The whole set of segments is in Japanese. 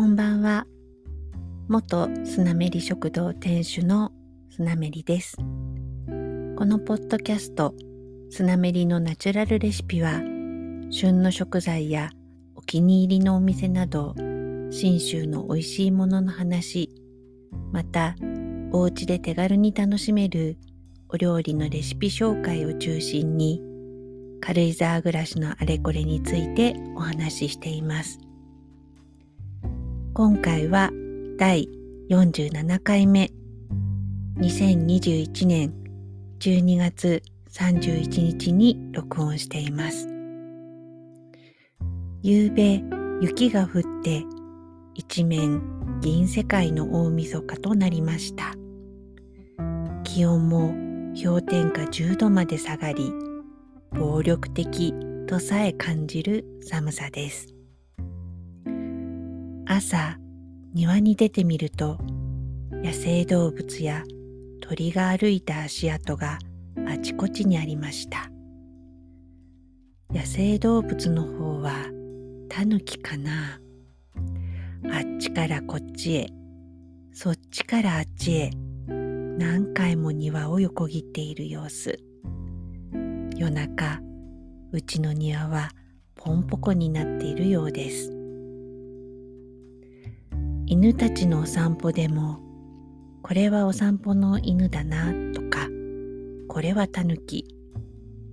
こんばんは。元スナメリ食堂店主のスナメリです。このポッドキャスト、スナメリのナチュラルレシピは、旬の食材やお気に入りのお店など、信州の美味しいものの話、また、お家で手軽に楽しめるお料理のレシピ紹介を中心に、軽井沢暮らしのあれこれについてお話ししています。今回は第47回目2021年12月31日に録音しています。夕べ雪が降って一面銀世界の大晦日となりました。気温も氷点下10度まで下がり暴力的とさえ感じる寒さです。朝庭に出てみると野生動物や鳥が歩いた足跡があちこちにありました。野生動物の方はタヌキかな。あっちからこっちへそっちからあっちへ何回も庭を横切っている様子。夜中うちの庭はポンポコになっているようです。犬たちのお散歩でもこれはお散歩の犬だなとかこれはタヌキ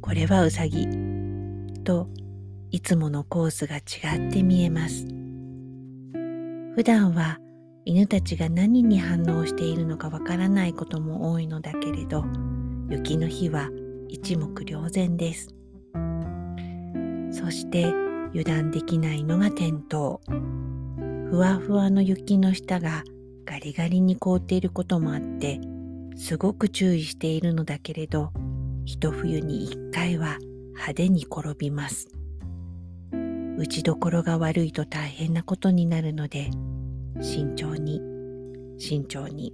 これはウサギといつものコースが違って見えます。普段は犬たちが何に反応しているのかわからないことも多いのだけれど雪の日は一目瞭然です。そして油断できないのが転倒。ふわふわの雪の下がガリガリに凍っていることもあってすごく注意しているのだけれど一冬に一回は派手に転びます打ちどころが悪いと大変なことになるので慎重に慎重に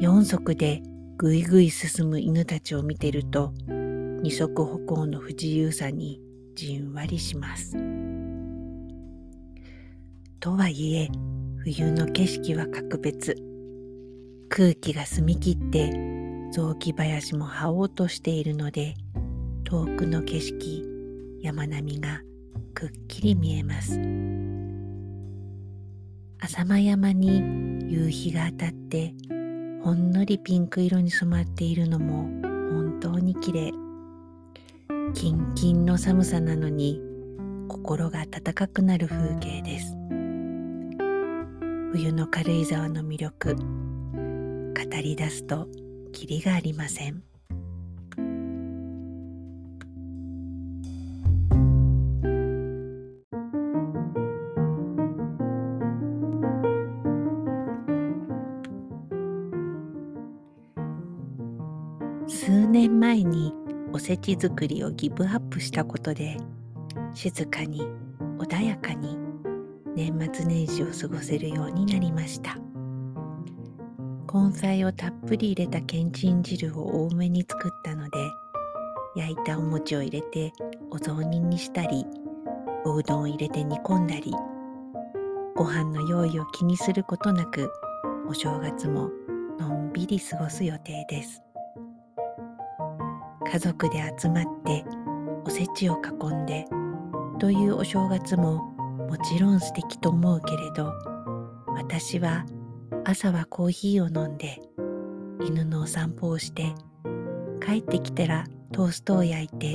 四足でぐいぐい進む犬たちを見てると二足歩行の不自由さにじんわりします。とはいえ冬の景色は格別。空気が澄み切って雑木林も葉を落としているので遠くの景色山並みがくっきり見えます。浅間山に夕日が当たってほんのりピンク色に染まっているのも本当に綺麗。キンキンの寒さなのに心が温かくなる風景です。冬の軽井沢の魅力。語り出すときりがありません。数年前におせち作りをギブアップしたことで静かに穏やかに年末年始を過ごせるようになりました。根菜をたっぷり入れたけんちん汁を多めに作ったので焼いたお餅を入れてお雑煮にしたりおうどんを入れて煮込んだりご飯の用意を気にすることなくお正月ものんびり過ごす予定です。家族で集まっておせちを囲んでというお正月ももちろん素敵と思うけれど私は朝はコーヒーを飲んで犬のお散歩をして帰ってきたらトーストを焼いて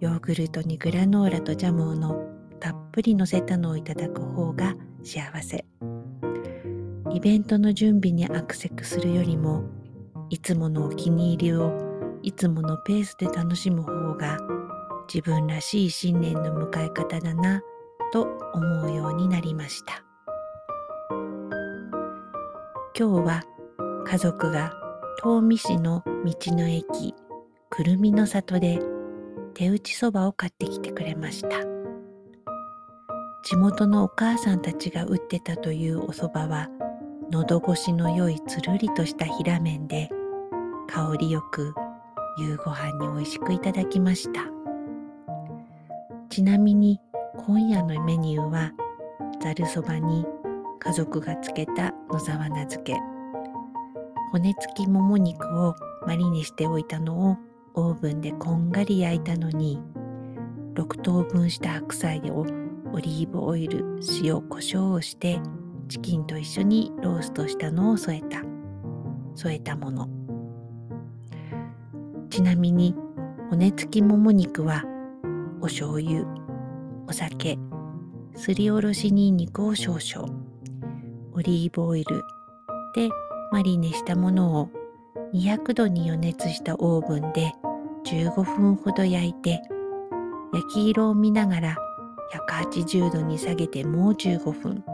ヨーグルトにグラノーラとジャムをのたっぷり乗せたのをいただく方が幸せ。イベントの準備にアクセクするよりもいつものお気に入りをいつものペースで楽しむ方が自分らしい新年の迎え方だな。と思うようになりました。今日は家族が東御市の道の駅くるみの里で手打ちそばを買ってきてくれました。地元のお母さんたちが打ってたというおそばは喉越しの良いつるりとした平麺で香りよく夕ご飯に美味しくいただきました。ちなみに今夜のメニューはざるそばに家族がつけた野沢菜漬け。骨付きもも肉をマリネしておいたのをオーブンでこんがり焼いたのに6等分した白菜をオリーブオイル塩コショウをしてチキンと一緒にローストしたのを添えた。添えたもの。ちなみに骨付きもも肉はお醤油お酒すりおろしにんにくを少々オリーブオイルでマリネしたものを200度に予熱したオーブンで15分ほど焼いて焼き色を見ながら180度に下げてもう15分。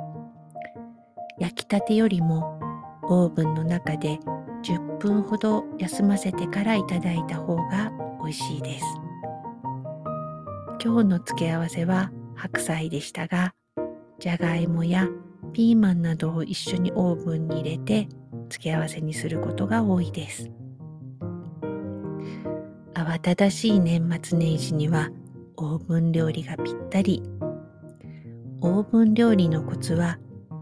焼きたてよりもオーブンの中で10分ほど休ませてからいただいた方が美味しいです。今日の付け合わせは白菜でしたがじゃがいもやピーマンなどを一緒にオーブンに入れて付け合わせにすることが多いです。慌ただしい年末年始にはオーブン料理がぴったり。オーブン料理のコツは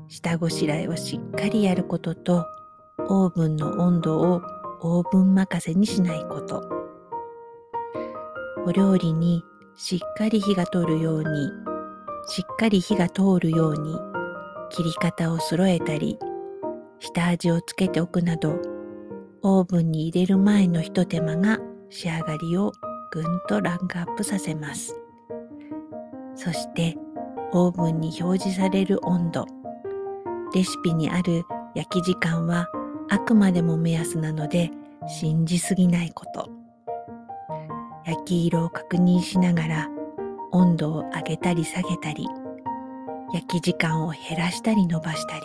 下ごしらえをしっかりやることとオーブンの温度をオーブン任せにしないこと。お料理にしっかり火が通るようにしっかり火が通るように切り方を揃えたり下味をつけておくなどオーブンに入れる前のひと手間が仕上がりをぐんとランクアップさせます。そしてオーブンに表示される温度。レシピにある焼き時間はあくまでも目安なので信じすぎないこと。焼き色を確認しながら温度を上げたり下げたり焼き時間を減らしたり伸ばしたり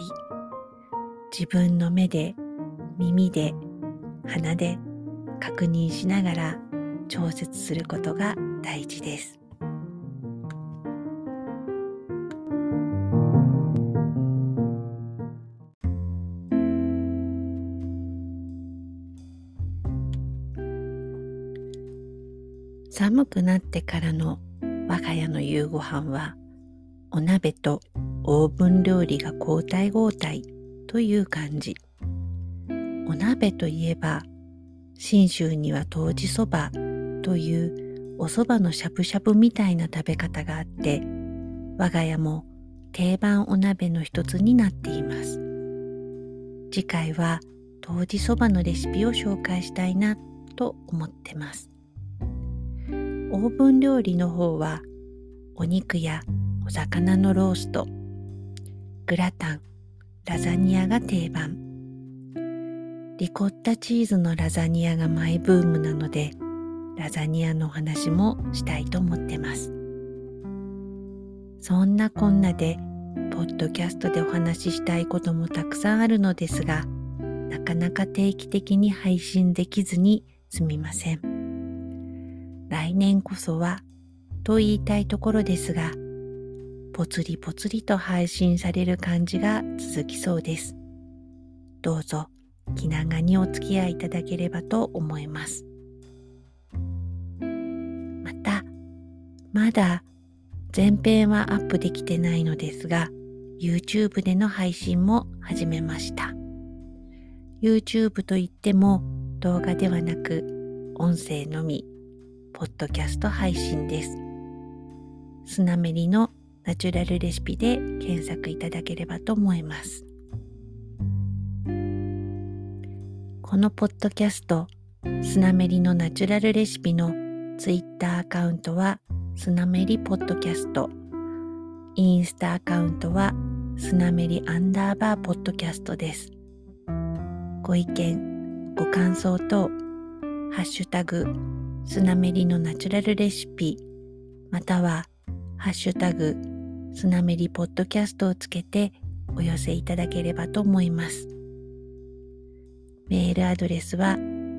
自分の目で耳で鼻で確認しながら調節することが大事です。寒くなってからの我が家の夕ご飯はお鍋とオーブン料理が交代交代という感じ。お鍋といえば信州には湯治そばというお蕎麦のしゃぶしゃぶみたいな食べ方があって我が家も定番お鍋の一つになっています。次回は湯治そばのレシピを紹介したいなと思ってます。オーブン料理の方はお肉やお魚のローストグラタンラザニアが定番。リコッタチーズのラザニアがマイブームなのでラザニアのお話もしたいと思ってます。そんなこんなでポッドキャストでお話ししたいこともたくさんあるのですがなかなか定期的に配信できずにすみません。来年こそはと言いたいところですがぽつりぽつりと配信される感じが続きそうです。どうぞ気長にお付き合いいただければと思います。また、まだ前編はアップできてないのですが YouTube での配信も始めました。YouTube といっても動画ではなく音声のみ。ポッドキャスト配信です。スナメリのナチュラルレシピで検索いただければと思います。このポッドキャストスナメリのナチュラルレシピのツイッターアカウントはスナメリポッドキャスト。インスタアカウントはスナメリアンダーバーポッドキャストです。ご意見ご感想等ハッシュタグスナメリのナチュラルレシピまたはハッシュタグスナメリポッドキャストをつけてお寄せいただければと思いますメールアドレスは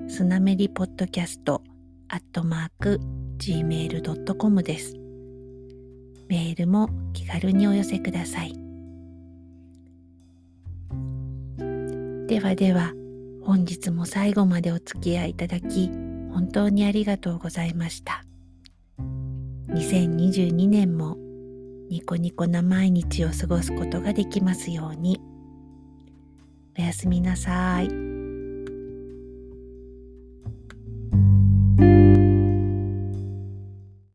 スナメリポッドキャストアットマーク gmail.com です。メールも気軽にお寄せください。ではでは、本日も最後までお付き合いいただき、本当にありがとうございました。2022年もニコニコな毎日を過ごすことができますように。おやすみなさい。